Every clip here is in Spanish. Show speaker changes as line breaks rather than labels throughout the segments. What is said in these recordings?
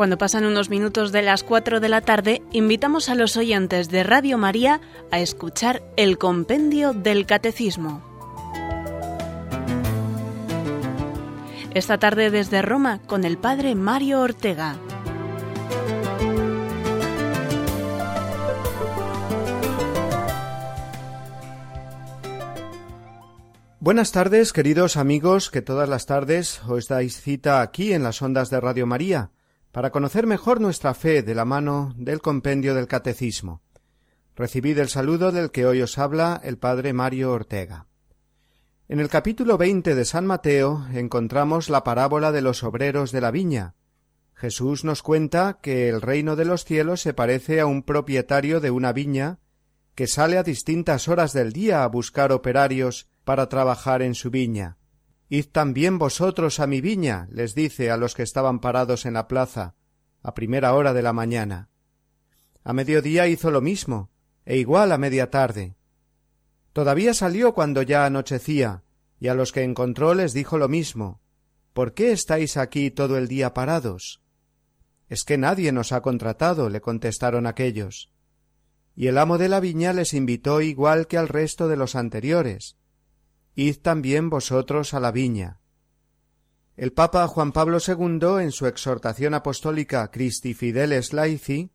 Cuando pasan unos minutos de las 4 de la tarde, invitamos a los oyentes de Radio María a escuchar el compendio del Catecismo. Esta tarde desde Roma con el padre Mario Ortega.
Buenas tardes, queridos amigos, que todas las tardes os dais cita aquí en las ondas de Radio María para conocer mejor nuestra fe de la mano del compendio del Catecismo. Recibid el saludo del que hoy os habla el padre Mario Ortega. En el capítulo veinte de San Mateo encontramos la parábola de los obreros de la viña. Jesús nos cuenta que el reino de los cielos se parece a un propietario de una viña que sale a distintas horas del día a buscar operarios para trabajar en su viña. Id también vosotros a mi viña, les dice a los que estaban parados en la plaza, a primera hora de la mañana. A mediodía hizo lo mismo, e igual a media tarde. Todavía salió cuando ya anochecía, y a los que encontró les dijo lo mismo. ¿Por qué estáis aquí todo el día parados? Es que nadie nos ha contratado, le contestaron aquellos. Y el amo de la viña les invitó igual que al resto de los anteriores, Id también vosotros a la viña. El Papa Juan Pablo II, en su exhortación apostólica Christi Fideles Laici,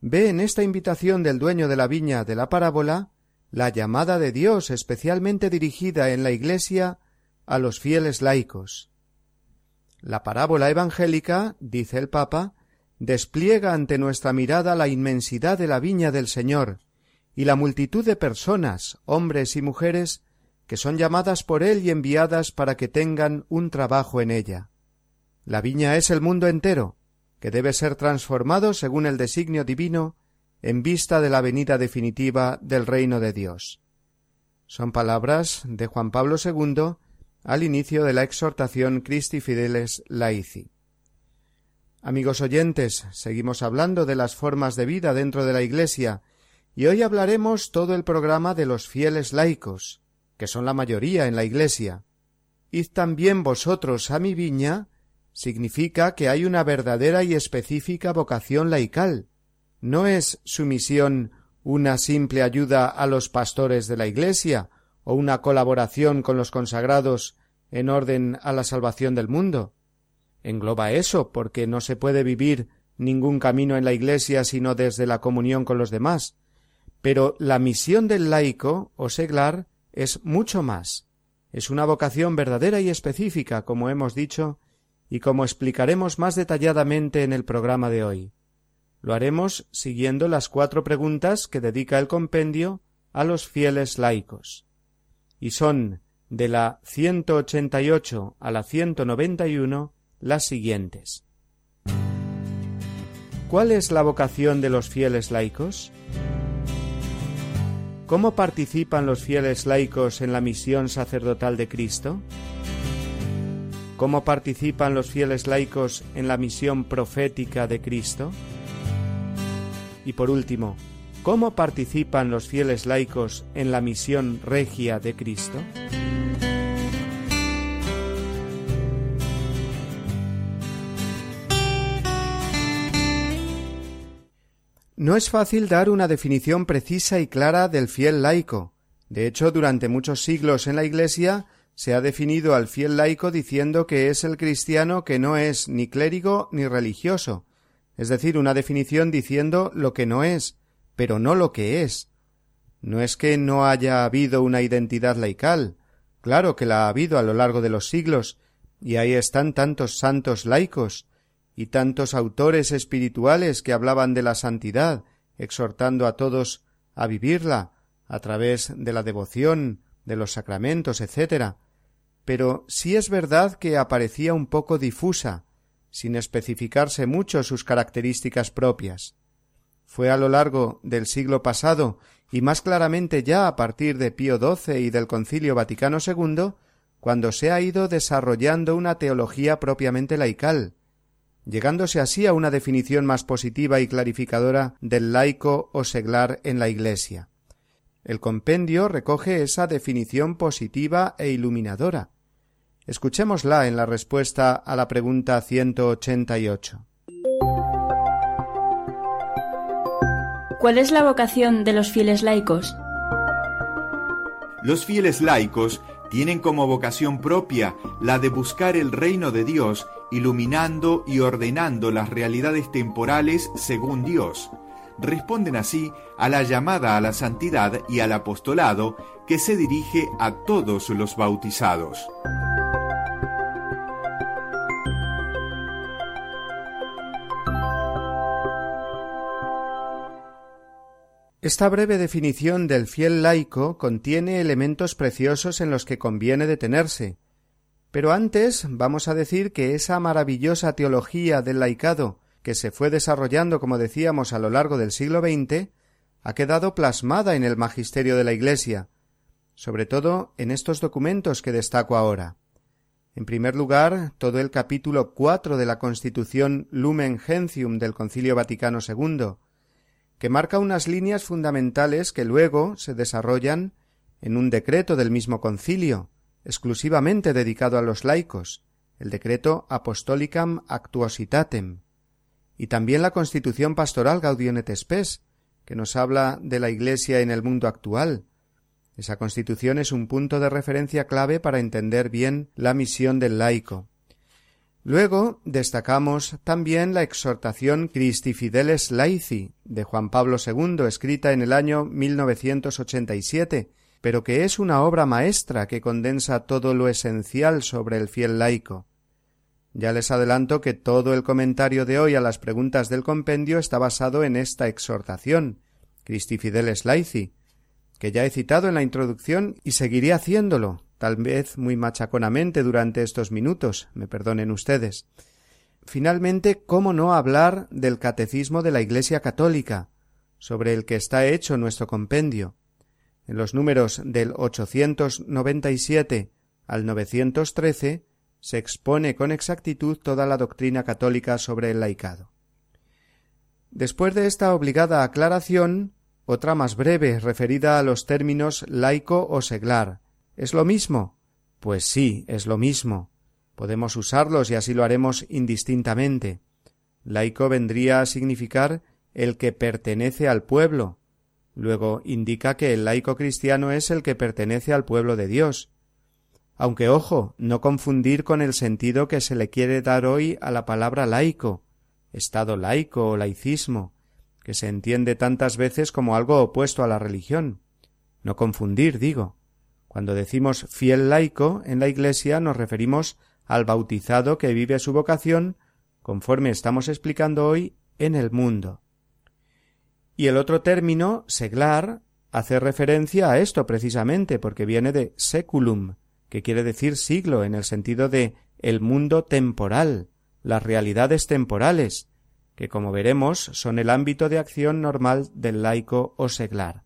ve en esta invitación del dueño de la viña de la parábola la llamada de Dios especialmente dirigida en la Iglesia a los fieles laicos. La parábola evangélica, dice el Papa, despliega ante nuestra mirada la inmensidad de la viña del Señor y la multitud de personas, hombres y mujeres, que son llamadas por él y enviadas para que tengan un trabajo en ella. La viña es el mundo entero, que debe ser transformado según el designio divino en vista de la venida definitiva del reino de Dios. Son palabras de Juan Pablo II al inicio de la exhortación Christi Fideles Laici. Amigos oyentes, seguimos hablando de las formas de vida dentro de la Iglesia, y hoy hablaremos todo el programa de los fieles laicos, que son la mayoría en la iglesia. Id también vosotros a mi viña significa que hay una verdadera y específica vocación laical. No es su misión una simple ayuda a los pastores de la Iglesia o una colaboración con los consagrados en orden a la salvación del mundo. Engloba eso, porque no se puede vivir ningún camino en la Iglesia sino desde la comunión con los demás. Pero la misión del laico o seglar es mucho más. Es una vocación verdadera y específica, como hemos dicho, y como explicaremos más detalladamente en el programa de hoy. Lo haremos siguiendo las cuatro preguntas que dedica el compendio a los fieles laicos. Y son de la 188 a la 191 las siguientes. ¿Cuál es la vocación de los fieles laicos? ¿Cómo participan los fieles laicos en la misión sacerdotal de Cristo? ¿Cómo participan los fieles laicos en la misión profética de Cristo? Y por último, ¿cómo participan los fieles laicos en la misión regia de Cristo? No es fácil dar una definición precisa y clara del fiel laico. De hecho, durante muchos siglos en la Iglesia se ha definido al fiel laico diciendo que es el cristiano que no es ni clérigo ni religioso, es decir, una definición diciendo lo que no es, pero no lo que es. No es que no haya habido una identidad laical, claro que la ha habido a lo largo de los siglos, y ahí están tantos santos laicos, y tantos autores espirituales que hablaban de la santidad, exhortando a todos a vivirla a través de la devoción, de los sacramentos, etc. Pero sí es verdad que aparecía un poco difusa, sin especificarse mucho sus características propias. Fue a lo largo del siglo pasado, y más claramente ya a partir de Pío XII y del Concilio Vaticano II, cuando se ha ido desarrollando una teología propiamente laical, llegándose así a una definición más positiva y clarificadora del laico o seglar en la Iglesia. El compendio recoge esa definición positiva e iluminadora. Escuchémosla en la respuesta a la pregunta 188.
¿Cuál es la vocación de los fieles laicos?
Los fieles laicos tienen como vocación propia la de buscar el reino de Dios iluminando y ordenando las realidades temporales según Dios. Responden así a la llamada a la santidad y al apostolado que se dirige a todos los bautizados.
Esta breve definición del fiel laico contiene elementos preciosos en los que conviene detenerse, pero antes vamos a decir que esa maravillosa teología del laicado, que se fue desarrollando, como decíamos, a lo largo del siglo XX, ha quedado plasmada en el magisterio de la Iglesia, sobre todo en estos documentos que destaco ahora. En primer lugar, todo el capítulo cuatro de la Constitución Lumen Gentium del Concilio Vaticano II, que marca unas líneas fundamentales que luego se desarrollan en un decreto del mismo concilio, exclusivamente dedicado a los laicos, el decreto Apostolicam Actuositatem, y también la Constitución Pastoral Gaudium et Spes, que nos habla de la Iglesia en el mundo actual. Esa Constitución es un punto de referencia clave para entender bien la misión del laico. Luego destacamos también la exhortación Christi Fideles Laici de Juan Pablo II, escrita en el año 1987, pero que es una obra maestra que condensa todo lo esencial sobre el fiel laico. Ya les adelanto que todo el comentario de hoy a las preguntas del compendio está basado en esta exhortación, Christi Fideles Laici, que ya he citado en la introducción y seguiré haciéndolo, tal vez muy machaconamente durante estos minutos, me perdonen ustedes. Finalmente, ¿cómo no hablar del catecismo de la Iglesia católica, sobre el que está hecho nuestro compendio? en los números del 897 al 913 se expone con exactitud toda la doctrina católica sobre el laicado. Después de esta obligada aclaración, otra más breve referida a los términos laico o seglar. ¿Es lo mismo? Pues sí, es lo mismo. Podemos usarlos y así lo haremos indistintamente. Laico vendría a significar el que pertenece al pueblo, Luego indica que el laico cristiano es el que pertenece al pueblo de Dios. Aunque, ojo, no confundir con el sentido que se le quiere dar hoy a la palabra laico, estado laico o laicismo, que se entiende tantas veces como algo opuesto a la religión. No confundir, digo. Cuando decimos fiel laico, en la Iglesia nos referimos al bautizado que vive su vocación, conforme estamos explicando hoy, en el mundo. Y el otro término, seglar, hace referencia a esto precisamente, porque viene de seculum, que quiere decir siglo en el sentido de el mundo temporal, las realidades temporales, que como veremos son el ámbito de acción normal del laico o seglar.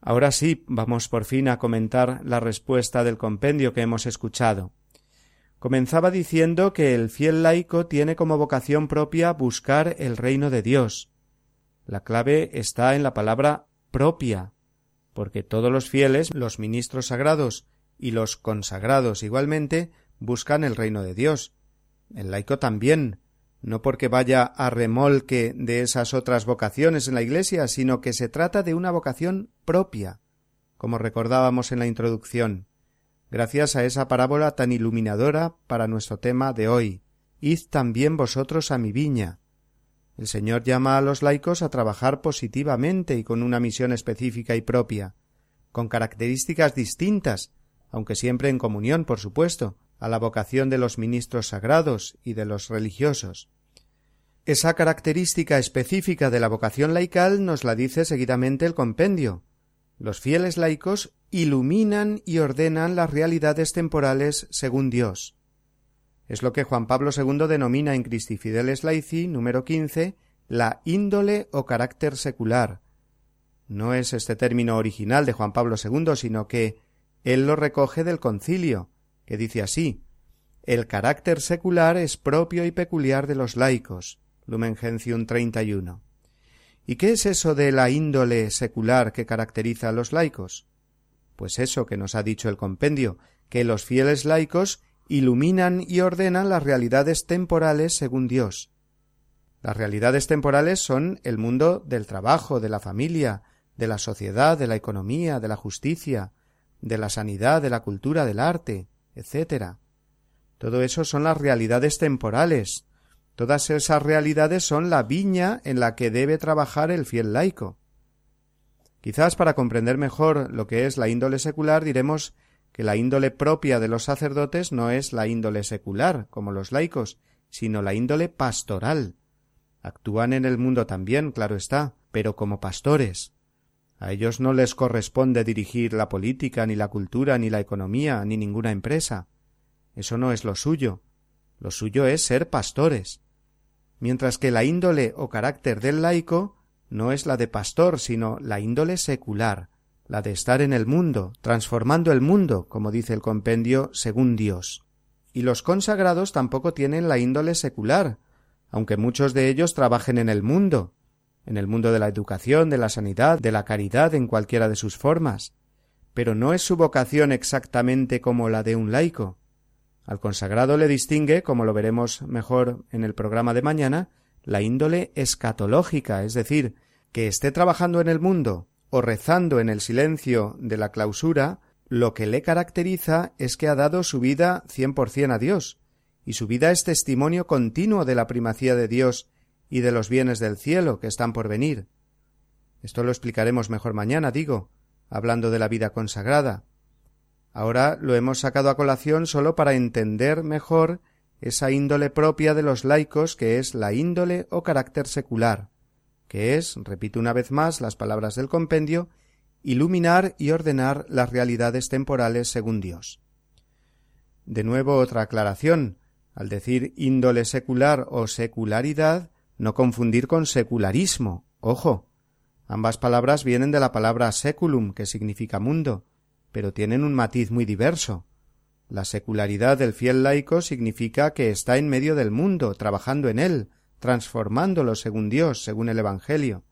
Ahora sí, vamos por fin a comentar la respuesta del compendio que hemos escuchado. Comenzaba diciendo que el fiel laico tiene como vocación propia buscar el reino de Dios, la clave está en la palabra propia, porque todos los fieles, los ministros sagrados y los consagrados igualmente, buscan el reino de Dios. El laico también, no porque vaya a remolque de esas otras vocaciones en la Iglesia, sino que se trata de una vocación propia, como recordábamos en la introducción, gracias a esa parábola tan iluminadora para nuestro tema de hoy. Id también vosotros a mi viña, el Señor llama a los laicos a trabajar positivamente y con una misión específica y propia, con características distintas, aunque siempre en comunión, por supuesto, a la vocación de los ministros sagrados y de los religiosos. Esa característica específica de la vocación laical nos la dice seguidamente el compendio. Los fieles laicos iluminan y ordenan las realidades temporales según Dios. Es lo que Juan Pablo II denomina en Cristi Fideles Laici, número 15, la índole o carácter secular. No es este término original de Juan Pablo II, sino que él lo recoge del concilio, que dice así El carácter secular es propio y peculiar de los laicos. Lumen Gentium 31. ¿Y qué es eso de la índole secular que caracteriza a los laicos? Pues eso que nos ha dicho el compendio, que los fieles laicos iluminan y ordenan las realidades temporales según Dios. Las realidades temporales son el mundo del trabajo, de la familia, de la sociedad, de la economía, de la justicia, de la sanidad, de la cultura, del arte, etc. Todo eso son las realidades temporales. Todas esas realidades son la viña en la que debe trabajar el fiel laico. Quizás para comprender mejor lo que es la índole secular diremos que la índole propia de los sacerdotes no es la índole secular, como los laicos, sino la índole pastoral. Actúan en el mundo también, claro está, pero como pastores. A ellos no les corresponde dirigir la política, ni la cultura, ni la economía, ni ninguna empresa. Eso no es lo suyo. Lo suyo es ser pastores. Mientras que la índole o carácter del laico no es la de pastor, sino la índole secular, la de estar en el mundo, transformando el mundo, como dice el compendio, según Dios. Y los consagrados tampoco tienen la índole secular, aunque muchos de ellos trabajen en el mundo, en el mundo de la educación, de la sanidad, de la caridad, en cualquiera de sus formas. Pero no es su vocación exactamente como la de un laico. Al consagrado le distingue, como lo veremos mejor en el programa de mañana, la índole escatológica, es decir, que esté trabajando en el mundo, o rezando en el silencio de la clausura, lo que le caracteriza es que ha dado su vida cien por cien a Dios, y su vida es testimonio continuo de la primacía de Dios y de los bienes del cielo que están por venir. Esto lo explicaremos mejor mañana, digo, hablando de la vida consagrada. Ahora lo hemos sacado a colación solo para entender mejor esa índole propia de los laicos que es la índole o carácter secular que es, repito una vez más las palabras del compendio, iluminar y ordenar las realidades temporales según Dios. De nuevo otra aclaración. Al decir índole secular o secularidad, no confundir con secularismo. Ojo. Ambas palabras vienen de la palabra seculum, que significa mundo, pero tienen un matiz muy diverso. La secularidad del fiel laico significa que está en medio del mundo, trabajando en él, transformándolo según Dios, según el Evangelio,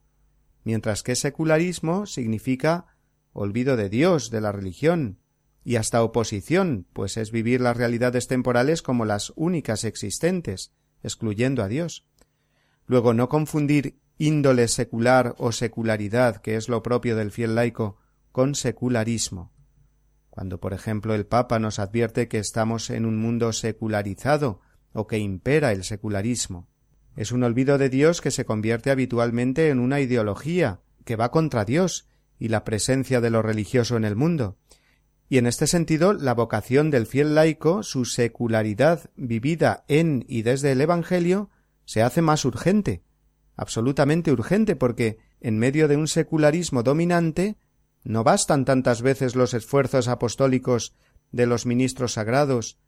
mientras que secularismo significa olvido de Dios, de la religión, y hasta oposición, pues es vivir las realidades temporales como las únicas existentes, excluyendo a Dios. Luego, no confundir índole secular o secularidad, que es lo propio del fiel laico, con secularismo. Cuando, por ejemplo, el Papa nos advierte que estamos en un mundo secularizado o que impera el secularismo. Es un olvido de Dios que se convierte habitualmente en una ideología que va contra Dios y la presencia de lo religioso en el mundo. Y en este sentido, la vocación del fiel laico, su secularidad vivida en y desde el Evangelio, se hace más urgente, absolutamente urgente, porque en medio de un secularismo dominante, no bastan tantas veces los esfuerzos apostólicos de los ministros sagrados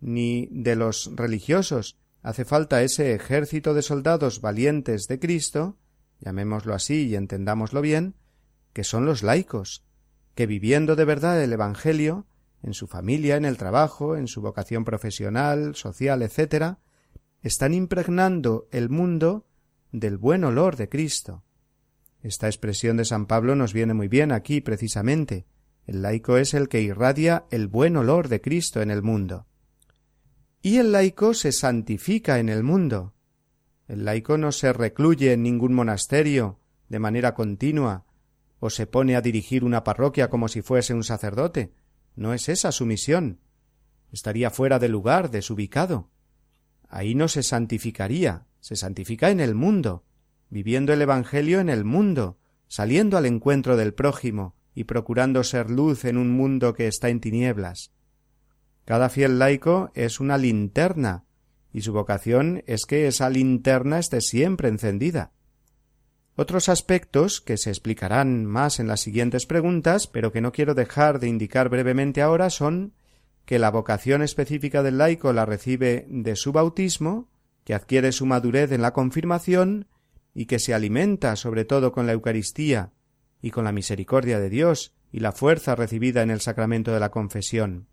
ni de los religiosos, hace falta ese ejército de soldados valientes de Cristo, llamémoslo así y entendámoslo bien, que son los laicos, que viviendo de verdad el Evangelio, en su familia, en el trabajo, en su vocación profesional, social, etc., están impregnando el mundo del buen olor de Cristo. Esta expresión de San Pablo nos viene muy bien aquí, precisamente. El laico es el que irradia el buen olor de Cristo en el mundo y el laico se santifica en el mundo. El laico no se recluye en ningún monasterio de manera continua, o se pone a dirigir una parroquia como si fuese un sacerdote. No es esa su misión. Estaría fuera de lugar, desubicado. Ahí no se santificaría, se santifica en el mundo, viviendo el Evangelio en el mundo, saliendo al encuentro del prójimo y procurando ser luz en un mundo que está en tinieblas. Cada fiel laico es una linterna, y su vocación es que esa linterna esté siempre encendida. Otros aspectos que se explicarán más en las siguientes preguntas, pero que no quiero dejar de indicar brevemente ahora, son que la vocación específica del laico la recibe de su bautismo, que adquiere su madurez en la confirmación, y que se alimenta sobre todo con la Eucaristía y con la misericordia de Dios y la fuerza recibida en el sacramento de la confesión.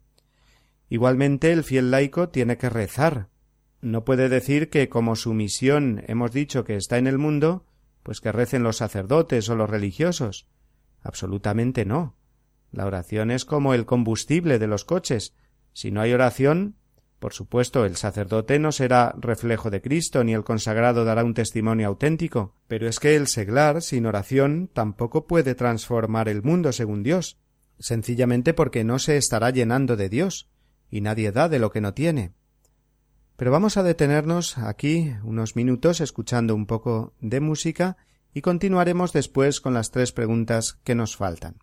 Igualmente el fiel laico tiene que rezar. No puede decir que como su misión hemos dicho que está en el mundo, pues que recen los sacerdotes o los religiosos. Absolutamente no. La oración es como el combustible de los coches. Si no hay oración, por supuesto, el sacerdote no será reflejo de Cristo, ni el consagrado dará un testimonio auténtico, pero es que el seglar, sin oración, tampoco puede transformar el mundo según Dios, sencillamente porque no se estará llenando de Dios y nadie da de lo que no tiene. Pero vamos a detenernos aquí unos minutos escuchando un poco de música y continuaremos después con las tres preguntas que nos faltan.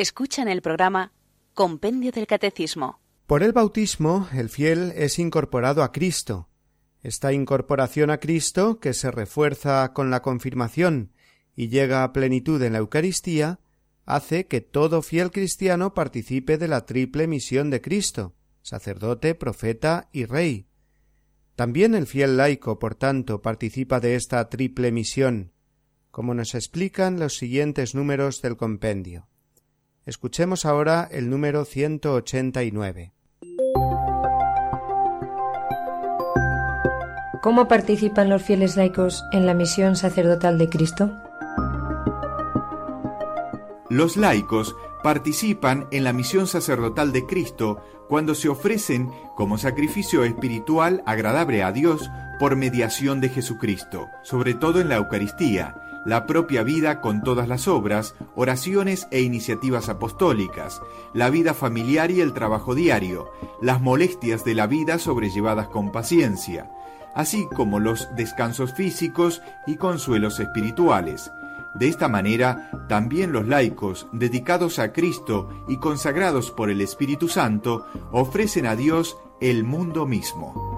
Escucha en el programa Compendio del Catecismo.
Por el bautismo, el fiel es incorporado a Cristo. Esta incorporación a Cristo, que se refuerza con la confirmación y llega a plenitud en la Eucaristía, hace que todo fiel cristiano participe de la triple misión de Cristo, sacerdote, profeta y rey. También el fiel laico, por tanto, participa de esta triple misión, como nos explican los siguientes números del compendio. Escuchemos ahora el número 189.
¿Cómo participan los fieles laicos en la misión sacerdotal de Cristo?
Los laicos participan en la misión sacerdotal de Cristo cuando se ofrecen como sacrificio espiritual agradable a Dios por mediación de Jesucristo, sobre todo en la Eucaristía, la propia vida con todas las obras, oraciones e iniciativas apostólicas, la vida familiar y el trabajo diario, las molestias de la vida sobrellevadas con paciencia, así como los descansos físicos y consuelos espirituales. De esta manera, también los laicos, dedicados a Cristo y consagrados por el Espíritu Santo, ofrecen a Dios el mundo mismo.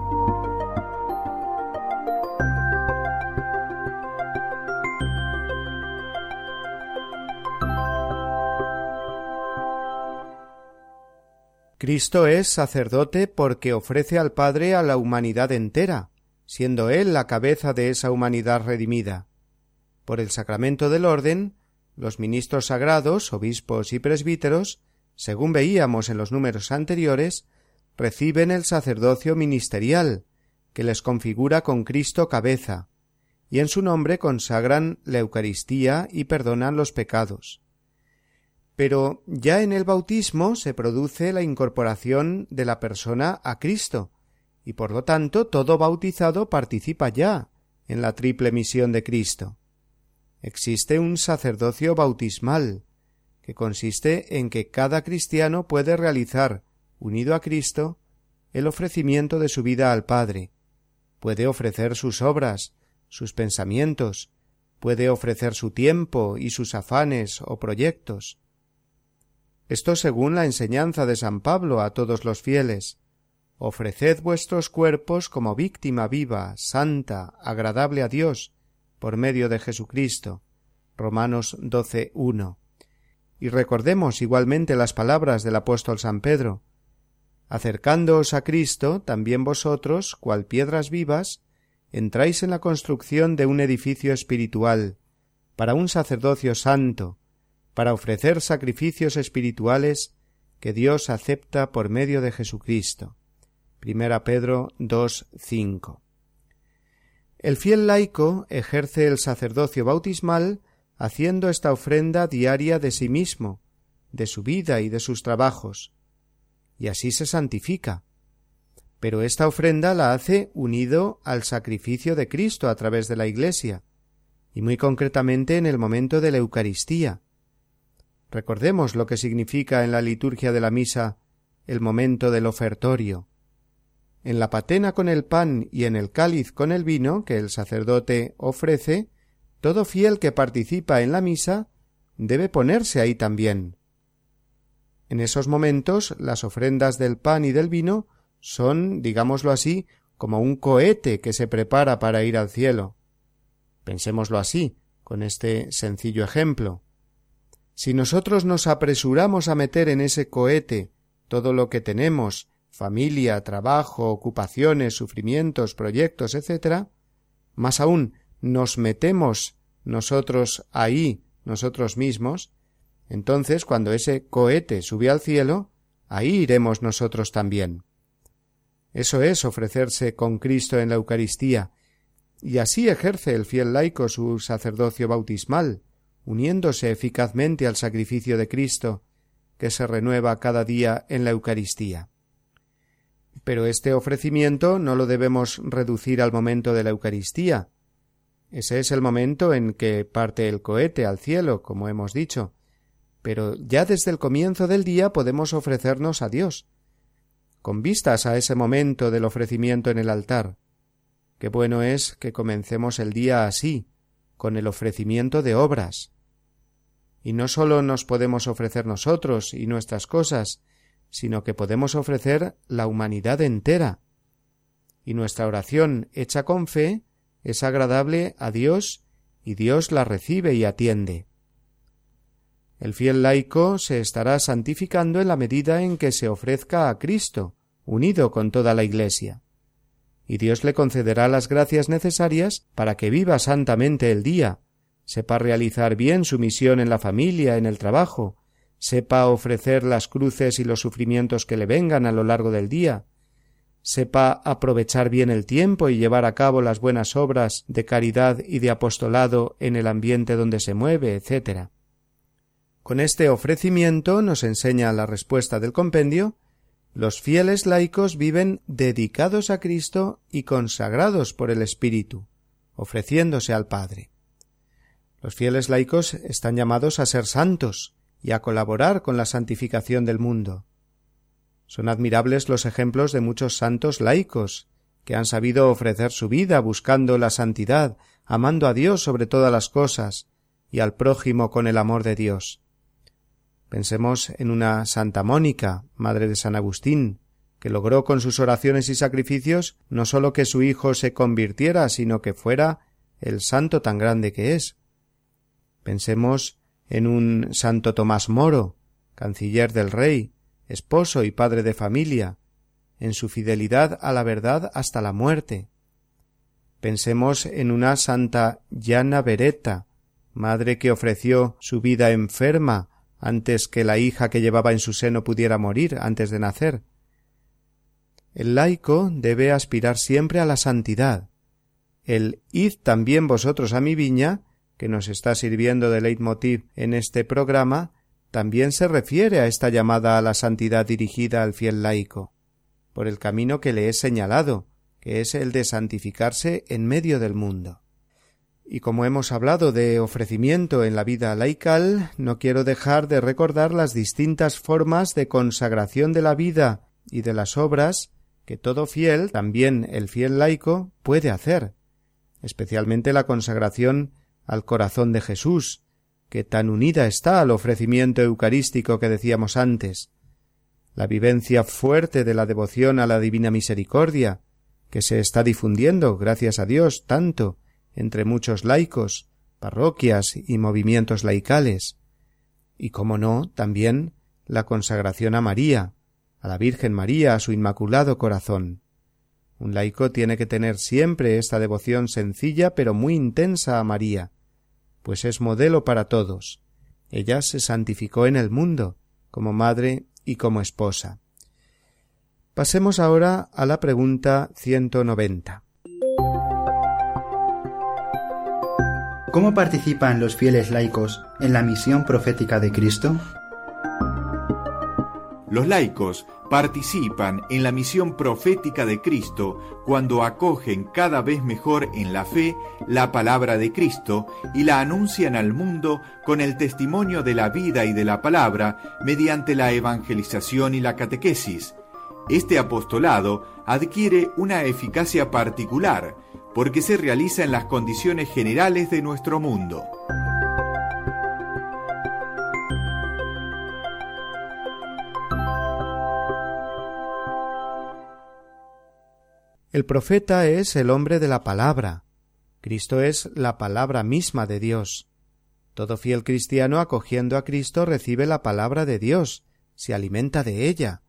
Cristo es sacerdote porque ofrece al Padre a la humanidad entera, siendo Él la cabeza de esa humanidad redimida. Por el sacramento del orden, los ministros sagrados, obispos y presbíteros, según veíamos en los números anteriores, reciben el sacerdocio ministerial, que les configura con Cristo cabeza, y en su nombre consagran la Eucaristía y perdonan los pecados. Pero ya en el bautismo se produce la incorporación de la persona a Cristo, y por lo tanto todo bautizado participa ya en la triple misión de Cristo. Existe un sacerdocio bautismal, que consiste en que cada cristiano puede realizar, unido a Cristo, el ofrecimiento de su vida al Padre. Puede ofrecer sus obras, sus pensamientos, puede ofrecer su tiempo y sus afanes o proyectos, esto según la enseñanza de San Pablo a todos los fieles. Ofreced vuestros cuerpos como víctima viva, santa, agradable a Dios, por medio de Jesucristo. Romanos 12.1. Y recordemos igualmente las palabras del apóstol San Pedro. Acercándoos a Cristo, también vosotros, cual piedras vivas, entráis en la construcción de un edificio espiritual, para un sacerdocio santo, para ofrecer sacrificios espirituales que Dios acepta por medio de Jesucristo. Primera Pedro 2.5. El fiel laico ejerce el sacerdocio bautismal haciendo esta ofrenda diaria de sí mismo, de su vida y de sus trabajos, y así se santifica. Pero esta ofrenda la hace unido al sacrificio de Cristo a través de la Iglesia, y muy concretamente en el momento de la Eucaristía, Recordemos lo que significa en la liturgia de la misa el momento del ofertorio. En la patena con el pan y en el cáliz con el vino que el sacerdote ofrece, todo fiel que participa en la misa debe ponerse ahí también. En esos momentos las ofrendas del pan y del vino son, digámoslo así, como un cohete que se prepara para ir al cielo. Pensémoslo así, con este sencillo ejemplo. Si nosotros nos apresuramos a meter en ese cohete todo lo que tenemos, familia, trabajo, ocupaciones, sufrimientos, proyectos, etc., más aún nos metemos nosotros ahí, nosotros mismos, entonces cuando ese cohete sube al cielo, ahí iremos nosotros también. Eso es ofrecerse con Cristo en la Eucaristía, y así ejerce el fiel laico su sacerdocio bautismal, uniéndose eficazmente al sacrificio de Cristo, que se renueva cada día en la Eucaristía. Pero este ofrecimiento no lo debemos reducir al momento de la Eucaristía. Ese es el momento en que parte el cohete al cielo, como hemos dicho. Pero ya desde el comienzo del día podemos ofrecernos a Dios, con vistas a ese momento del ofrecimiento en el altar. Qué bueno es que comencemos el día así, con el ofrecimiento de obras. Y no sólo nos podemos ofrecer nosotros y nuestras cosas, sino que podemos ofrecer la humanidad entera. Y nuestra oración hecha con fe es agradable a Dios y Dios la recibe y atiende. El fiel laico se estará santificando en la medida en que se ofrezca a Cristo, unido con toda la Iglesia y Dios le concederá las gracias necesarias para que viva santamente el día, sepa realizar bien su misión en la familia, en el trabajo, sepa ofrecer las cruces y los sufrimientos que le vengan a lo largo del día, sepa aprovechar bien el tiempo y llevar a cabo las buenas obras de caridad y de apostolado en el ambiente donde se mueve, etc. Con este ofrecimiento nos enseña la respuesta del compendio los fieles laicos viven dedicados a Cristo y consagrados por el Espíritu, ofreciéndose al Padre. Los fieles laicos están llamados a ser santos y a colaborar con la santificación del mundo. Son admirables los ejemplos de muchos santos laicos, que han sabido ofrecer su vida buscando la santidad, amando a Dios sobre todas las cosas, y al prójimo con el amor de Dios. Pensemos en una Santa Mónica, madre de San Agustín, que logró con sus oraciones y sacrificios no sólo que su hijo se convirtiera, sino que fuera el santo tan grande que es. Pensemos en un Santo Tomás Moro, canciller del rey, esposo y padre de familia, en su fidelidad a la verdad hasta la muerte. Pensemos en una Santa Llana Beretta, madre que ofreció su vida enferma antes que la hija que llevaba en su seno pudiera morir antes de nacer. El laico debe aspirar siempre a la santidad. El id también vosotros a mi viña, que nos está sirviendo de leitmotiv en este programa, también se refiere a esta llamada a la santidad dirigida al fiel laico, por el camino que le he señalado, que es el de santificarse en medio del mundo. Y como hemos hablado de ofrecimiento en la vida laical, no quiero dejar de recordar las distintas formas de consagración de la vida y de las obras que todo fiel, también el fiel laico, puede hacer, especialmente la consagración al corazón de Jesús, que tan unida está al ofrecimiento eucarístico que decíamos antes, la vivencia fuerte de la devoción a la Divina Misericordia, que se está difundiendo, gracias a Dios, tanto, entre muchos laicos, parroquias y movimientos laicales, y como no, también la consagración a María, a la Virgen María, a su Inmaculado Corazón. Un laico tiene que tener siempre esta devoción sencilla pero muy intensa a María, pues es modelo para todos. Ella se santificó en el mundo, como madre y como esposa. Pasemos ahora a la pregunta 190.
¿Cómo participan los fieles laicos en la misión profética de Cristo?
Los laicos participan en la misión profética de Cristo cuando acogen cada vez mejor en la fe la palabra de Cristo y la anuncian al mundo con el testimonio de la vida y de la palabra mediante la evangelización y la catequesis. Este apostolado adquiere una eficacia particular porque se realiza en las condiciones generales de nuestro mundo.
El profeta es el hombre de la palabra. Cristo es la palabra misma de Dios. Todo fiel cristiano acogiendo a Cristo recibe la palabra de Dios, se alimenta de ella,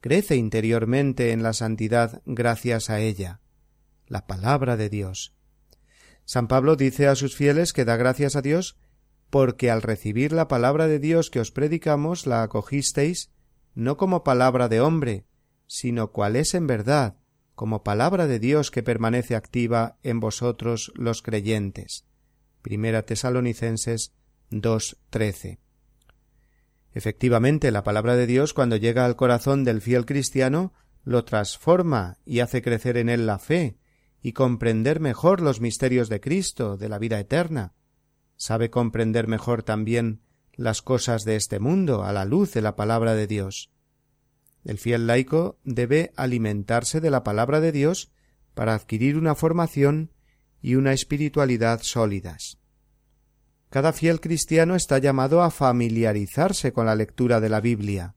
crece interiormente en la santidad gracias a ella la palabra de Dios. San Pablo dice a sus fieles que da gracias a Dios porque al recibir la palabra de Dios que os predicamos la acogisteis no como palabra de hombre, sino cual es en verdad, como palabra de Dios que permanece activa en vosotros los creyentes. Primera Tesalonicenses 2.13. Efectivamente, la palabra de Dios cuando llega al corazón del fiel cristiano lo transforma y hace crecer en él la fe, y comprender mejor los misterios de Cristo, de la vida eterna. Sabe comprender mejor también las cosas de este mundo a la luz de la palabra de Dios. El fiel laico debe alimentarse de la palabra de Dios para adquirir una formación y una espiritualidad sólidas. Cada fiel cristiano está llamado a familiarizarse con la lectura de la Biblia,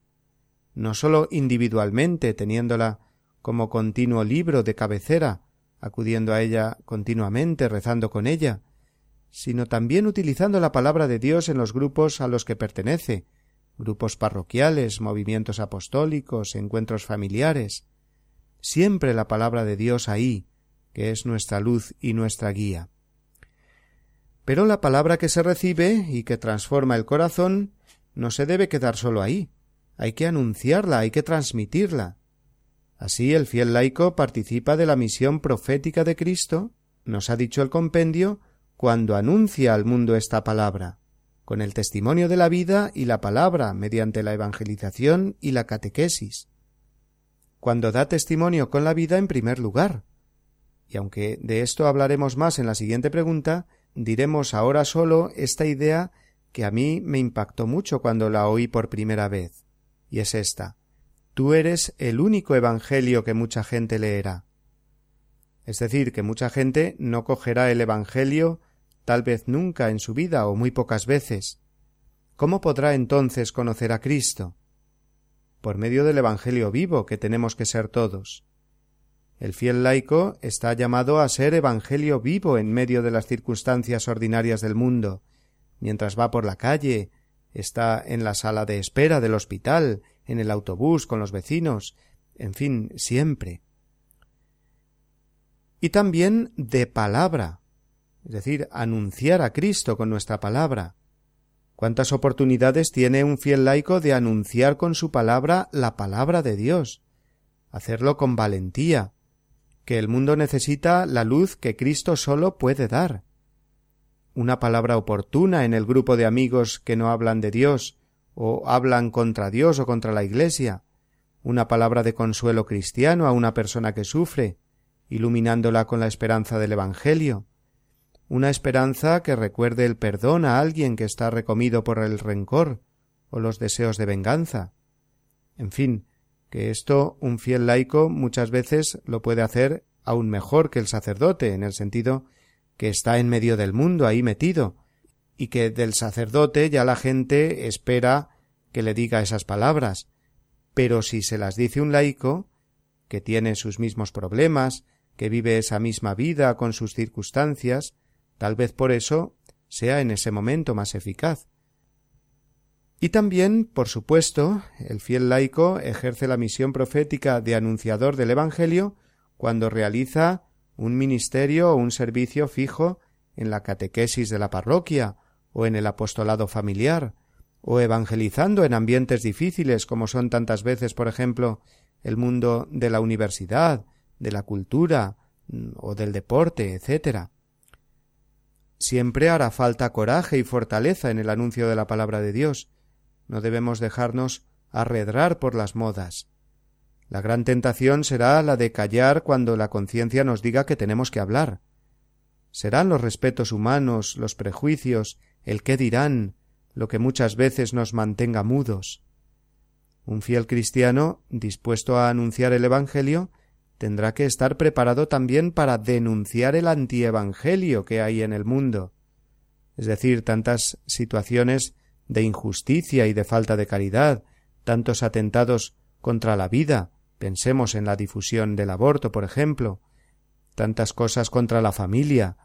no sólo individualmente teniéndola como continuo libro de cabecera, acudiendo a ella continuamente, rezando con ella, sino también utilizando la palabra de Dios en los grupos a los que pertenece, grupos parroquiales, movimientos apostólicos, encuentros familiares. Siempre la palabra de Dios ahí, que es nuestra luz y nuestra guía. Pero la palabra que se recibe y que transforma el corazón no se debe quedar solo ahí. Hay que anunciarla, hay que transmitirla. Así el fiel laico participa de la misión profética de Cristo, nos ha dicho el compendio, cuando anuncia al mundo esta palabra, con el testimonio de la vida y la palabra mediante la evangelización y la catequesis, cuando da testimonio con la vida en primer lugar. Y aunque de esto hablaremos más en la siguiente pregunta, diremos ahora solo esta idea que a mí me impactó mucho cuando la oí por primera vez, y es esta tú eres el único Evangelio que mucha gente leerá. Es decir, que mucha gente no cogerá el Evangelio tal vez nunca en su vida o muy pocas veces. ¿Cómo podrá entonces conocer a Cristo? Por medio del Evangelio vivo que tenemos que ser todos. El fiel laico está llamado a ser Evangelio vivo en medio de las circunstancias ordinarias del mundo, mientras va por la calle, está en la sala de espera del hospital, en el autobús, con los vecinos, en fin, siempre. Y también de palabra, es decir, anunciar a Cristo con nuestra palabra. ¿Cuántas oportunidades tiene un fiel laico de anunciar con su palabra la palabra de Dios? Hacerlo con valentía, que el mundo necesita la luz que Cristo solo puede dar. Una palabra oportuna en el grupo de amigos que no hablan de Dios, o hablan contra Dios o contra la Iglesia, una palabra de consuelo cristiano a una persona que sufre, iluminándola con la esperanza del Evangelio, una esperanza que recuerde el perdón a alguien que está recomido por el rencor o los deseos de venganza. En fin, que esto un fiel laico muchas veces lo puede hacer aún mejor que el sacerdote, en el sentido que está en medio del mundo ahí metido, y que del sacerdote ya la gente espera que le diga esas palabras. Pero si se las dice un laico, que tiene sus mismos problemas, que vive esa misma vida con sus circunstancias, tal vez por eso sea en ese momento más eficaz. Y también, por supuesto, el fiel laico ejerce la misión profética de anunciador del Evangelio cuando realiza un ministerio o un servicio fijo en la catequesis de la parroquia, o en el apostolado familiar, o evangelizando en ambientes difíciles como son tantas veces, por ejemplo, el mundo de la universidad, de la cultura mm, o del deporte, etc. Siempre hará falta coraje y fortaleza en el anuncio de la palabra de Dios. No debemos dejarnos arredrar por las modas. La gran tentación será la de callar cuando la conciencia nos diga que tenemos que hablar. Serán los respetos humanos, los prejuicios el qué dirán, lo que muchas veces nos mantenga mudos. Un fiel cristiano, dispuesto a anunciar el Evangelio, tendrá que estar preparado también para denunciar el antievangelio que hay en el mundo, es decir, tantas situaciones de injusticia y de falta de caridad, tantos atentados contra la vida, pensemos en la difusión del aborto, por ejemplo, tantas cosas contra la familia,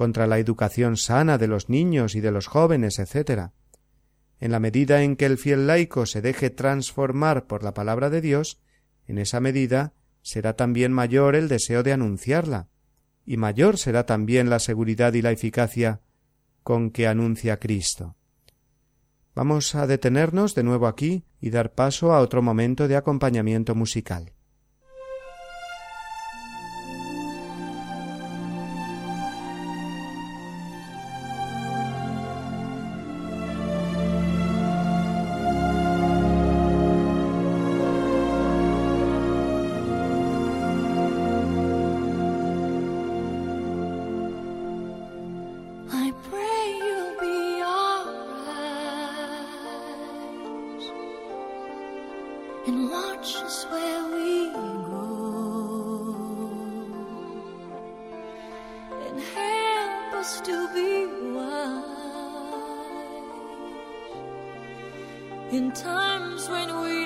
contra la educación sana de los niños y de los jóvenes, etc. En la medida en que el fiel laico se deje transformar por la palabra de Dios, en esa medida será también mayor el deseo de anunciarla, y mayor será también la seguridad y la eficacia con que anuncia Cristo. Vamos a detenernos de nuevo aquí y dar paso a otro momento de acompañamiento musical. Just where we go and help us to be wise in times when we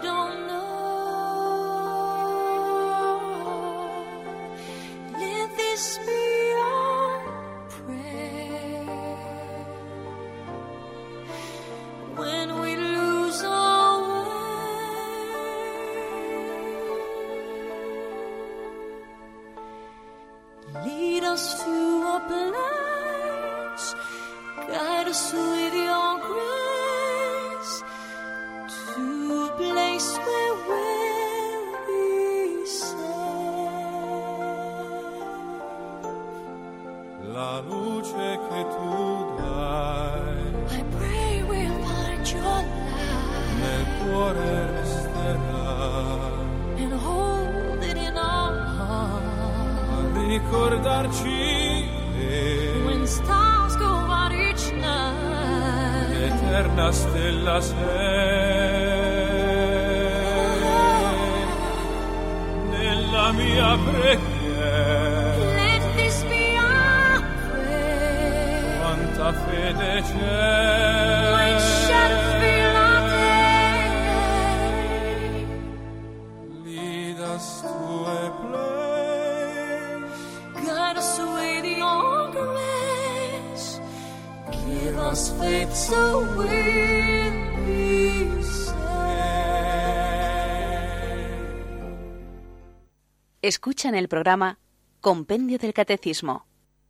Escuchan el programa Compendio del Catecismo.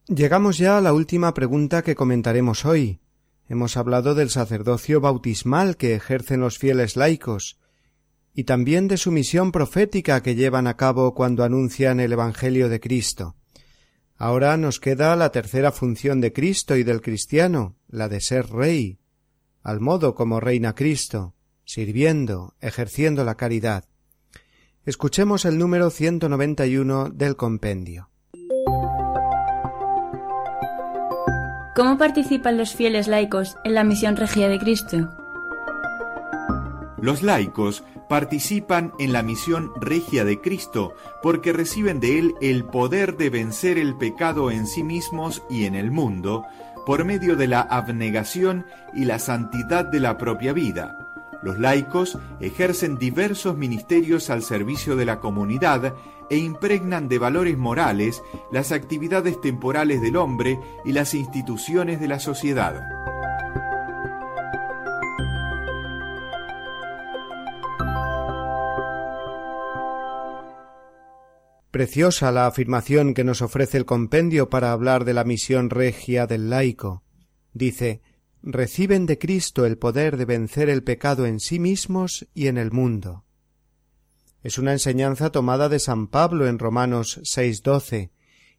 Llegamos ya a la última pregunta que comentaremos hoy. Hemos hablado del sacerdocio bautismal que ejercen los fieles laicos, y también de su misión profética que llevan a cabo cuando anuncian el Evangelio de Cristo. Ahora nos queda la tercera función de Cristo y del cristiano, la de ser rey, al modo como reina Cristo, sirviendo, ejerciendo la caridad. Escuchemos el número 191 del compendio.
¿Cómo participan los fieles laicos en la misión regia de Cristo?
Los laicos participan en la misión regia de Cristo, porque reciben de Él el poder de vencer el pecado en sí mismos y en el mundo, por medio de la abnegación y la santidad de la propia vida. Los laicos ejercen diversos ministerios al servicio de la comunidad e impregnan de valores morales las actividades temporales del hombre y las instituciones de la sociedad.
Preciosa la afirmación que nos ofrece el compendio para hablar de la misión regia del laico. Dice reciben de Cristo el poder de vencer el pecado en sí mismos y en el mundo. Es una enseñanza tomada de San Pablo en Romanos 6.12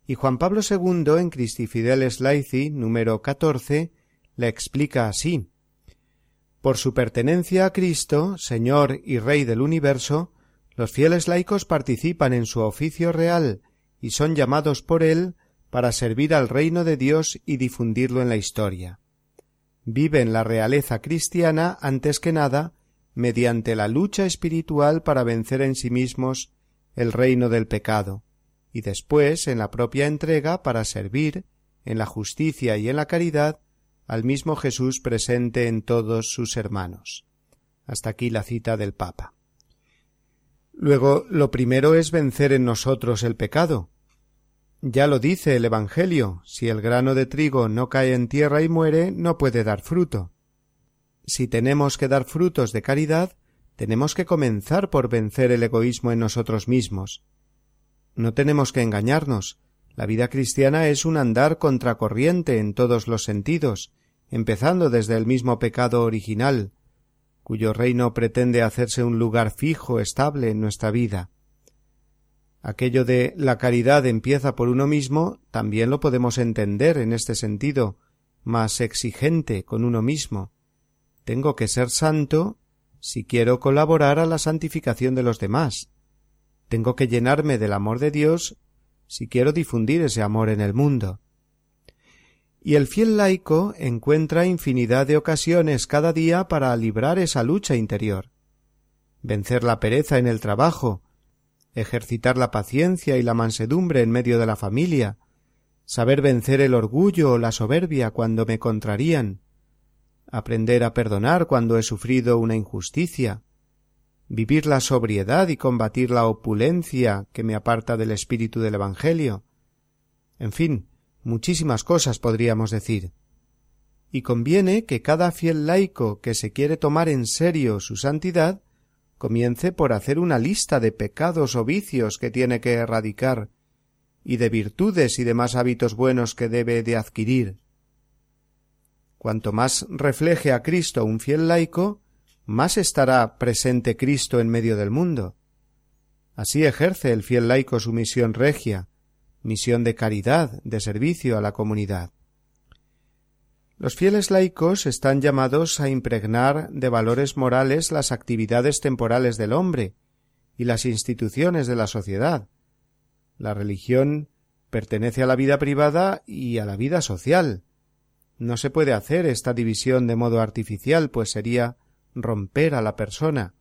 y Juan Pablo II en Fideles Laici número 14 la explica así. Por su pertenencia a Cristo, Señor y Rey del universo, los fieles laicos participan en su oficio real y son llamados por él para servir al reino de Dios y difundirlo en la historia. Viven la realeza cristiana antes que nada mediante la lucha espiritual para vencer en sí mismos el reino del pecado, y después en la propia entrega para servir, en la justicia y en la caridad, al mismo Jesús presente en todos sus hermanos. Hasta aquí la cita del Papa. Luego, lo primero es vencer en nosotros el pecado. Ya lo dice el Evangelio, si el grano de trigo no cae en tierra y muere, no puede dar fruto. Si tenemos que dar frutos de caridad, tenemos que comenzar por vencer el egoísmo en nosotros mismos. No tenemos que engañarnos. La vida cristiana es un andar contracorriente en todos los sentidos, empezando desde el mismo pecado original, cuyo reino pretende hacerse un lugar fijo, estable en nuestra vida. Aquello de la caridad empieza por uno mismo también lo podemos entender en este sentido, más exigente con uno mismo. Tengo que ser santo si quiero colaborar a la santificación de los demás. Tengo que llenarme del amor de Dios si quiero difundir ese amor en el mundo y el fiel laico encuentra infinidad de ocasiones cada día para librar esa lucha interior. Vencer la pereza en el trabajo, ejercitar la paciencia y la mansedumbre en medio de la familia, saber vencer el orgullo o la soberbia cuando me contrarían, aprender a perdonar cuando he sufrido una injusticia, vivir la sobriedad y combatir la opulencia que me aparta del espíritu del Evangelio. En fin, muchísimas cosas podríamos decir. Y conviene que cada fiel laico que se quiere tomar en serio su santidad comience por hacer una lista de pecados o vicios que tiene que erradicar, y de virtudes y demás hábitos buenos que debe de adquirir. Cuanto más refleje a Cristo un fiel laico, más estará presente Cristo en medio del mundo. Así ejerce el fiel laico su misión regia, misión de caridad, de servicio a la comunidad. Los fieles laicos están llamados a impregnar de valores morales las actividades temporales del hombre y las instituciones de la sociedad. La religión pertenece a la vida privada y a la vida social. No se puede hacer esta división de modo artificial, pues sería romper a la persona.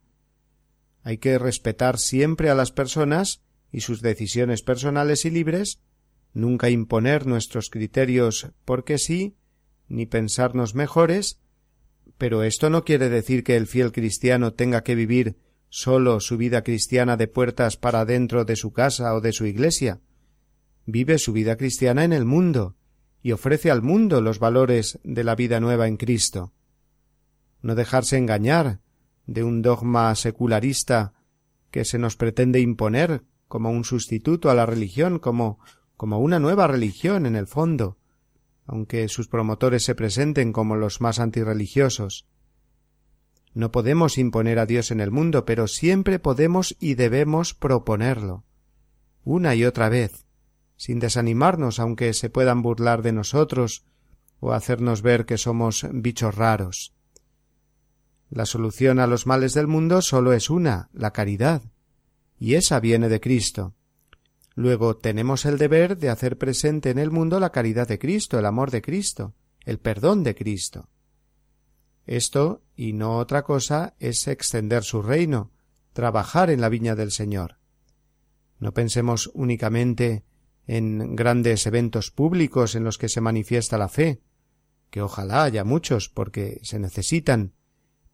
Hay que respetar siempre a las personas y sus decisiones personales y libres, nunca imponer nuestros criterios porque sí, ni pensarnos mejores, pero esto no quiere decir que el fiel cristiano tenga que vivir solo su vida cristiana de puertas para dentro de su casa o de su iglesia. Vive su vida cristiana en el mundo y ofrece al mundo los valores de la vida nueva en Cristo. No dejarse engañar de un dogma secularista que se nos pretende imponer como un sustituto a la religión, como, como una nueva religión en el fondo, aunque sus promotores se presenten como los más antirreligiosos. No podemos imponer a Dios en el mundo, pero siempre podemos y debemos proponerlo, una y otra vez, sin desanimarnos aunque se puedan burlar de nosotros o hacernos ver que somos bichos raros. La solución a los males del mundo solo es una, la caridad y esa viene de Cristo. Luego tenemos el deber de hacer presente en el mundo la caridad de Cristo, el amor de Cristo, el perdón de Cristo. Esto, y no otra cosa, es extender su reino, trabajar en la viña del Señor. No pensemos únicamente en grandes eventos públicos en los que se manifiesta la fe, que ojalá haya muchos porque se necesitan,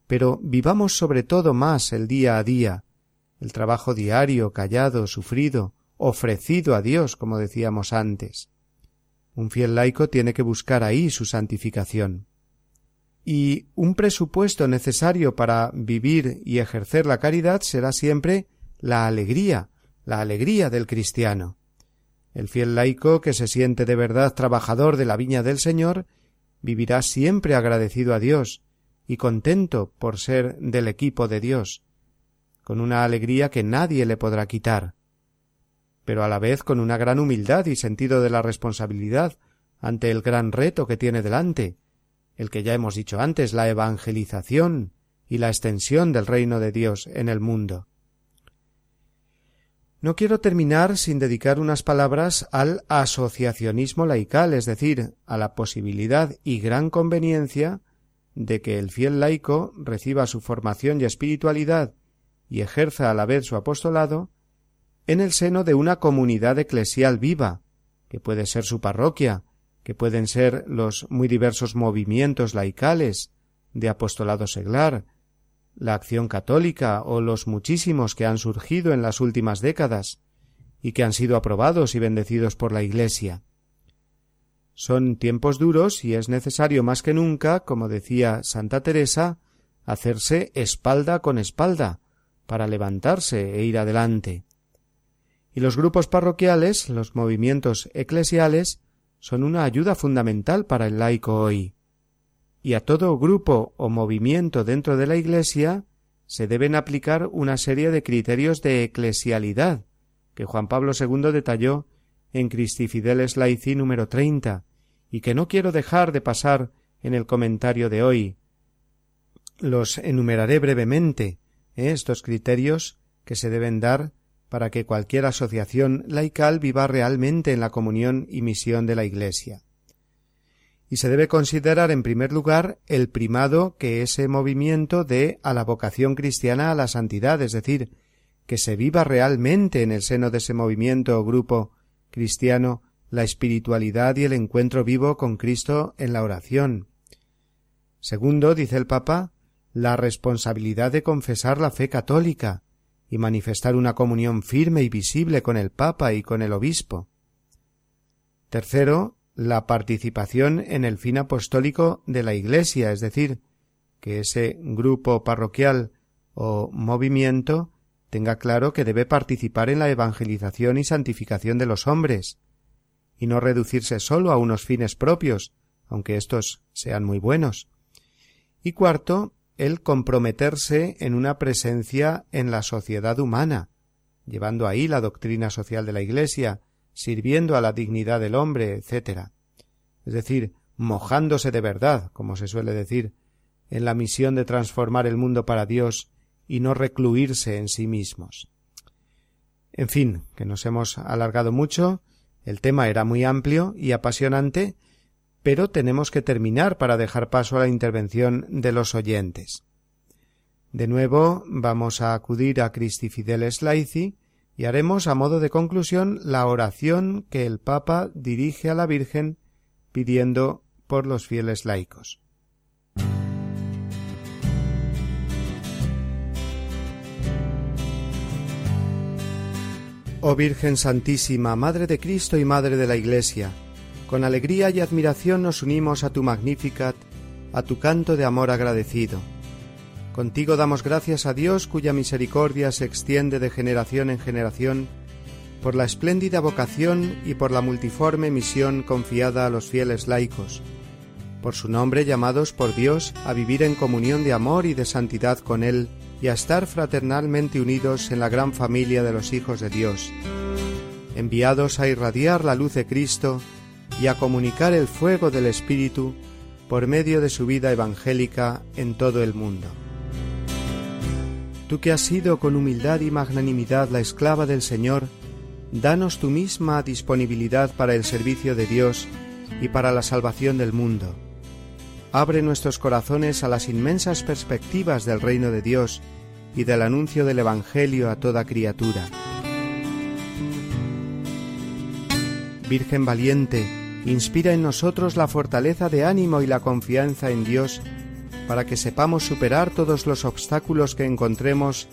pero vivamos sobre todo más el día a día, el trabajo diario, callado, sufrido, ofrecido a Dios, como decíamos antes. Un fiel laico tiene que buscar ahí su santificación. Y un presupuesto necesario para vivir y ejercer la caridad será siempre la alegría, la alegría del cristiano. El fiel laico que se siente de verdad trabajador de la viña del Señor vivirá siempre agradecido a Dios y contento por ser del equipo de Dios, con una alegría que nadie le podrá quitar, pero a la vez con una gran humildad y sentido de la responsabilidad ante el gran reto que tiene delante, el que ya hemos dicho antes, la evangelización y la extensión del reino de Dios en el mundo. No quiero terminar sin dedicar unas palabras al asociacionismo laical, es decir, a la posibilidad y gran conveniencia de que el fiel laico reciba su formación y espiritualidad y ejerza a la vez su apostolado en el seno de una comunidad eclesial viva, que puede ser su parroquia, que pueden ser los muy diversos movimientos laicales de apostolado seglar, la acción católica o los muchísimos que han surgido en las últimas décadas y que han sido aprobados y bendecidos por la Iglesia. Son tiempos duros y es necesario más que nunca, como decía Santa Teresa, hacerse espalda con espalda, para levantarse e ir adelante. Y los grupos parroquiales, los movimientos eclesiales, son una ayuda fundamental para el laico hoy. Y a todo grupo o movimiento dentro de la Iglesia se deben aplicar una serie de criterios de eclesialidad, que Juan Pablo II detalló en Cristifideles Laici número 30, y que no quiero dejar de pasar en el comentario de hoy. Los enumeraré brevemente, estos criterios que se deben dar para que cualquier asociación laical viva realmente en la comunión y misión de la Iglesia. Y se debe considerar en primer lugar el primado que ese movimiento dé a la vocación cristiana a la santidad, es decir, que se viva realmente en el seno de ese movimiento o grupo cristiano la espiritualidad y el encuentro vivo con Cristo en la oración. Segundo, dice el Papa, la responsabilidad de confesar la fe católica y manifestar una comunión firme y visible con el Papa y con el Obispo. Tercero, la participación en el fin apostólico de la Iglesia, es decir, que ese grupo parroquial o movimiento tenga claro que debe participar en la evangelización y santificación de los hombres, y no reducirse sólo a unos fines propios, aunque éstos sean muy buenos. Y cuarto, el comprometerse en una presencia en la sociedad humana, llevando ahí la doctrina social de la Iglesia, sirviendo a la dignidad del hombre, etc. Es decir, mojándose de verdad, como se suele decir, en la misión de transformar el mundo para Dios y no recluirse en sí mismos. En fin, que nos hemos alargado mucho, el tema era muy amplio y apasionante, pero tenemos que terminar para dejar paso a la intervención de los oyentes. De nuevo, vamos a acudir a Cristi Fidel Slaici y haremos a modo de conclusión la oración que el Papa dirige a la Virgen pidiendo por los fieles laicos. Oh Virgen Santísima, Madre de Cristo y Madre de la Iglesia, con alegría y admiración nos unimos a tu Magnificat, a tu canto de amor agradecido. Contigo damos gracias a Dios cuya misericordia se extiende de generación en generación, por la espléndida vocación y por la multiforme misión confiada a los fieles laicos, por su nombre llamados por Dios a vivir en comunión de amor y de santidad con Él y a estar fraternalmente unidos en la gran familia de los hijos de Dios, enviados a irradiar la luz de Cristo y a comunicar el fuego del Espíritu por medio de su vida evangélica en todo el mundo. Tú que has sido con humildad y magnanimidad la esclava del Señor, danos tu misma disponibilidad para el servicio de Dios y para la salvación del mundo. Abre nuestros corazones a las inmensas perspectivas del reino de Dios y del anuncio del Evangelio a toda criatura. Virgen valiente, inspira en nosotros la fortaleza de ánimo y la confianza en Dios para que sepamos superar todos los obstáculos que encontremos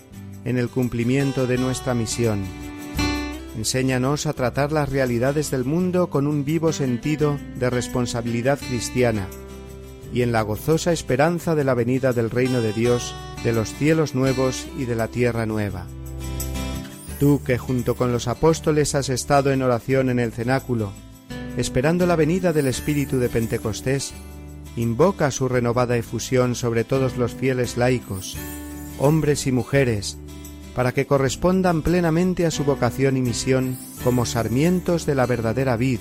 en el cumplimiento de nuestra misión. Enséñanos a tratar las realidades del mundo con un vivo sentido de responsabilidad cristiana y en la gozosa esperanza de la venida del reino de Dios, de los cielos nuevos y de la tierra nueva. Tú que junto con los apóstoles has estado en oración en el cenáculo, esperando la venida del Espíritu de Pentecostés, invoca su renovada efusión sobre todos los fieles laicos, hombres y mujeres, para que correspondan plenamente a su vocación y misión como sarmientos de la verdadera vid,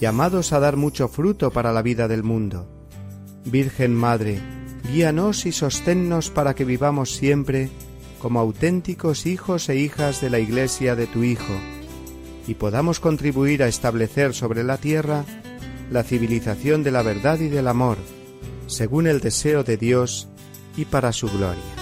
llamados a dar mucho fruto para la vida del mundo. Virgen Madre, guíanos y sosténnos para que vivamos siempre como auténticos hijos e hijas de la Iglesia de tu Hijo y podamos contribuir a establecer sobre la tierra la civilización de la verdad y del amor, según el deseo de Dios y para su gloria.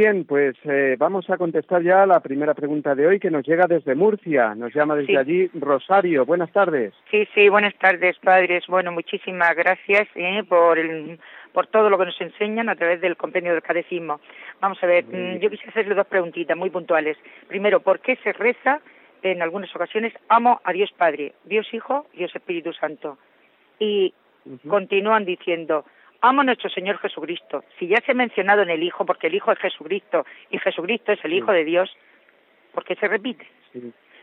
bien, pues eh, vamos a contestar ya la primera pregunta de hoy que nos llega desde Murcia. Nos llama desde allí Rosario. Buenas tardes.
Sí, sí, buenas tardes, padres. Bueno, muchísimas gracias eh, por, por todo lo que nos enseñan a través del convenio del catecismo. Vamos a ver, mm, yo quisiera hacerle dos preguntitas muy puntuales. Primero, ¿por qué se reza en algunas ocasiones amo a Dios Padre, Dios Hijo, Dios Espíritu Santo? Y continúan diciendo, amo a nuestro Señor Jesucristo. Si ya se ha mencionado en el Hijo, porque el Hijo es Jesucristo y Jesucristo es el Hijo de Dios, ¿por qué se repite?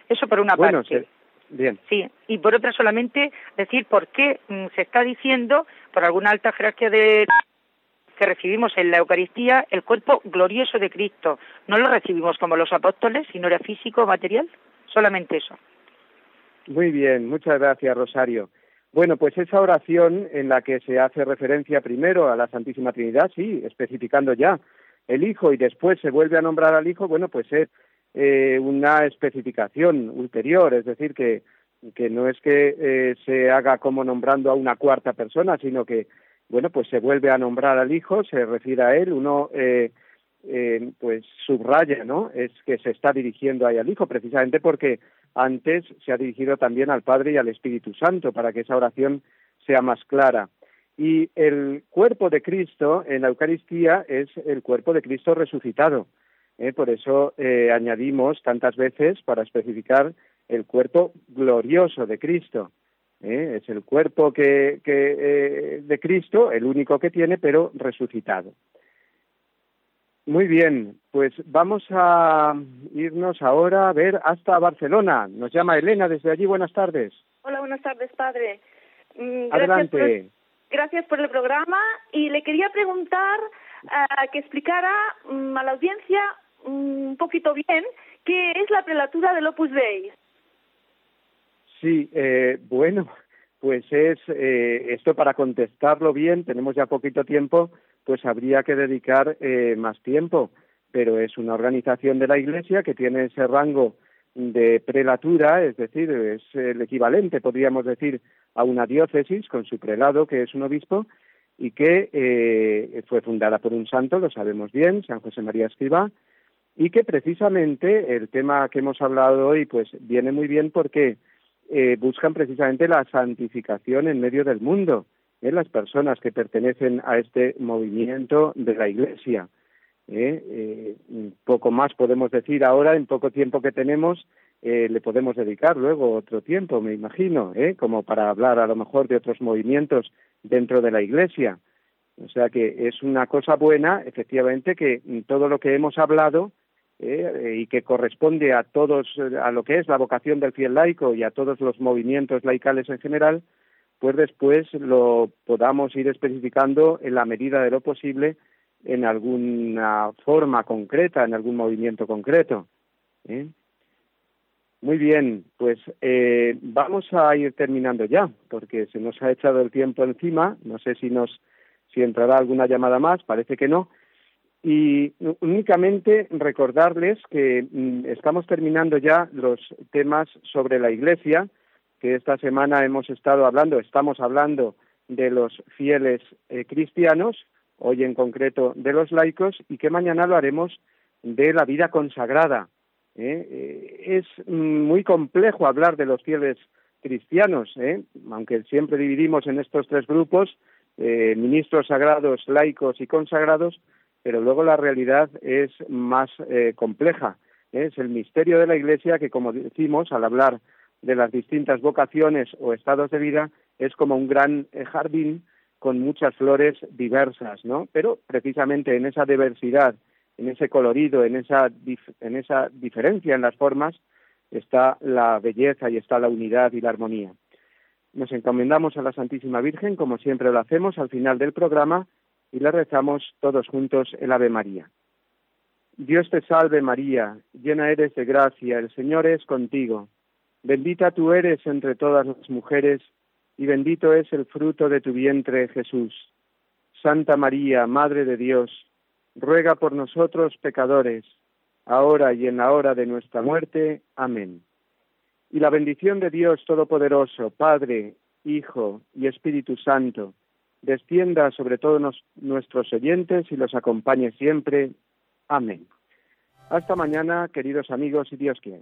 Eso por una bueno, parte. Sí. Bien. Sí, y por otra solamente decir por qué mm, se está diciendo por alguna alta jerarquía de que recibimos en la Eucaristía el cuerpo glorioso de Cristo. No lo recibimos como los apóstoles, sino era físico, material, solamente eso.
Muy bien, muchas gracias Rosario. Bueno, pues esa oración en la que se hace referencia primero a la Santísima Trinidad, sí, especificando ya el Hijo y después se vuelve a nombrar al Hijo, bueno, pues es eh, una especificación ulterior, es decir, que, que no es que eh, se haga como nombrando a una cuarta persona, sino que, bueno, pues se vuelve a nombrar al Hijo, se refiere a él, uno eh, eh pues subraya, ¿no? Es que se está dirigiendo ahí al Hijo, precisamente porque antes se ha dirigido también al Padre y al Espíritu Santo para que esa oración sea más clara. Y el cuerpo de Cristo en la Eucaristía es el cuerpo de Cristo resucitado. ¿eh? Por eso eh, añadimos tantas veces para especificar el cuerpo glorioso de Cristo. ¿eh? Es el cuerpo que de Cristo, el único que tiene, pero resucitado. Muy bien, pues vamos a irnos ahora a ver hasta Barcelona. Nos llama Elena desde allí. Buenas tardes.
Hola, buenas tardes, padre. Mm, gracias Adelante. gracias por el programa y le quería preguntar eh, que explicara mm, a la audiencia mm, un poquito bien qué es la prelatura del Opus Dei.
Sí, eh, bueno, pues es eh, esto para contestarlo bien, tenemos ya poquito tiempo, pues habría que dedicar eh, más tiempo. Pero es una organización de la Iglesia que tiene ese rango de prelatura, es decir, es el equivalente, podríamos decir, a una diócesis con su prelado, que es un obispo, y que eh, fue fundada por un santo, lo sabemos bien, San José María Escrivá, y que precisamente el tema que hemos hablado hoy pues viene muy bien porque eh, buscan precisamente la santificación en medio del mundo. ¿eh? las personas que pertenecen a este movimiento de la Iglesia. Eh, eh poco más podemos decir ahora, en poco tiempo que tenemos, eh, le podemos dedicar luego otro tiempo, me imagino, como para hablar a lo mejor de otros movimientos dentro de la Iglesia. O sea que es una cosa buena, efectivamente, que todo lo que hemos hablado y que corresponde a todos, a lo que es la vocación del fiel laico y a todos los movimientos laicales en general, pues después lo podamos ir especificando en la medida de lo posible en alguna forma concreta, en algún movimiento concreto. ¿eh? Muy bien, pues eh, vamos a ir terminando ya, porque se nos ha echado el tiempo encima. No sé si nos si entrará alguna llamada más, parece que no. Y únicamente recordarles que mm, estamos terminando ya los temas sobre la Iglesia, que esta semana hemos estado hablando, estamos hablando de los fieles eh, cristianos, hoy en concreto de los laicos, y que mañana lo haremos de la vida consagrada. ¿eh? Eh, es mm, muy complejo hablar de los fieles cristianos, aunque siempre dividimos en estos tres grupos, ministros sagrados, laicos y consagrados, pero luego la realidad es más compleja. Es el misterio de la Iglesia que, como decimos, al hablar de las distintas vocaciones o estados de vida es como un gran eh, jardín con muchas flores diversas, ¿no? Pero precisamente en esa diversidad, en ese colorido, en esa, en esa diferencia en las formas, está la belleza y está la unidad y la armonía. Nos encomendamos a la Santísima Virgen, como siempre lo hacemos al final del programa, y le rezamos todos juntos el Ave María. Dios te salve María, llena eres de gracia, el Señor es contigo Bendita tú eres entre todas las mujeres, y bendito es el fruto de tu vientre, Jesús. Santa María, Madre de Dios, ruega por nosotros pecadores, ahora y en la hora de nuestra muerte. Amén. Y la bendición de Dios Todopoderoso, Padre, Hijo y Espíritu Santo, descienda sobre todos nuestros oyentes y los acompañe siempre. Amén. Hasta mañana, queridos amigos, y Dios que.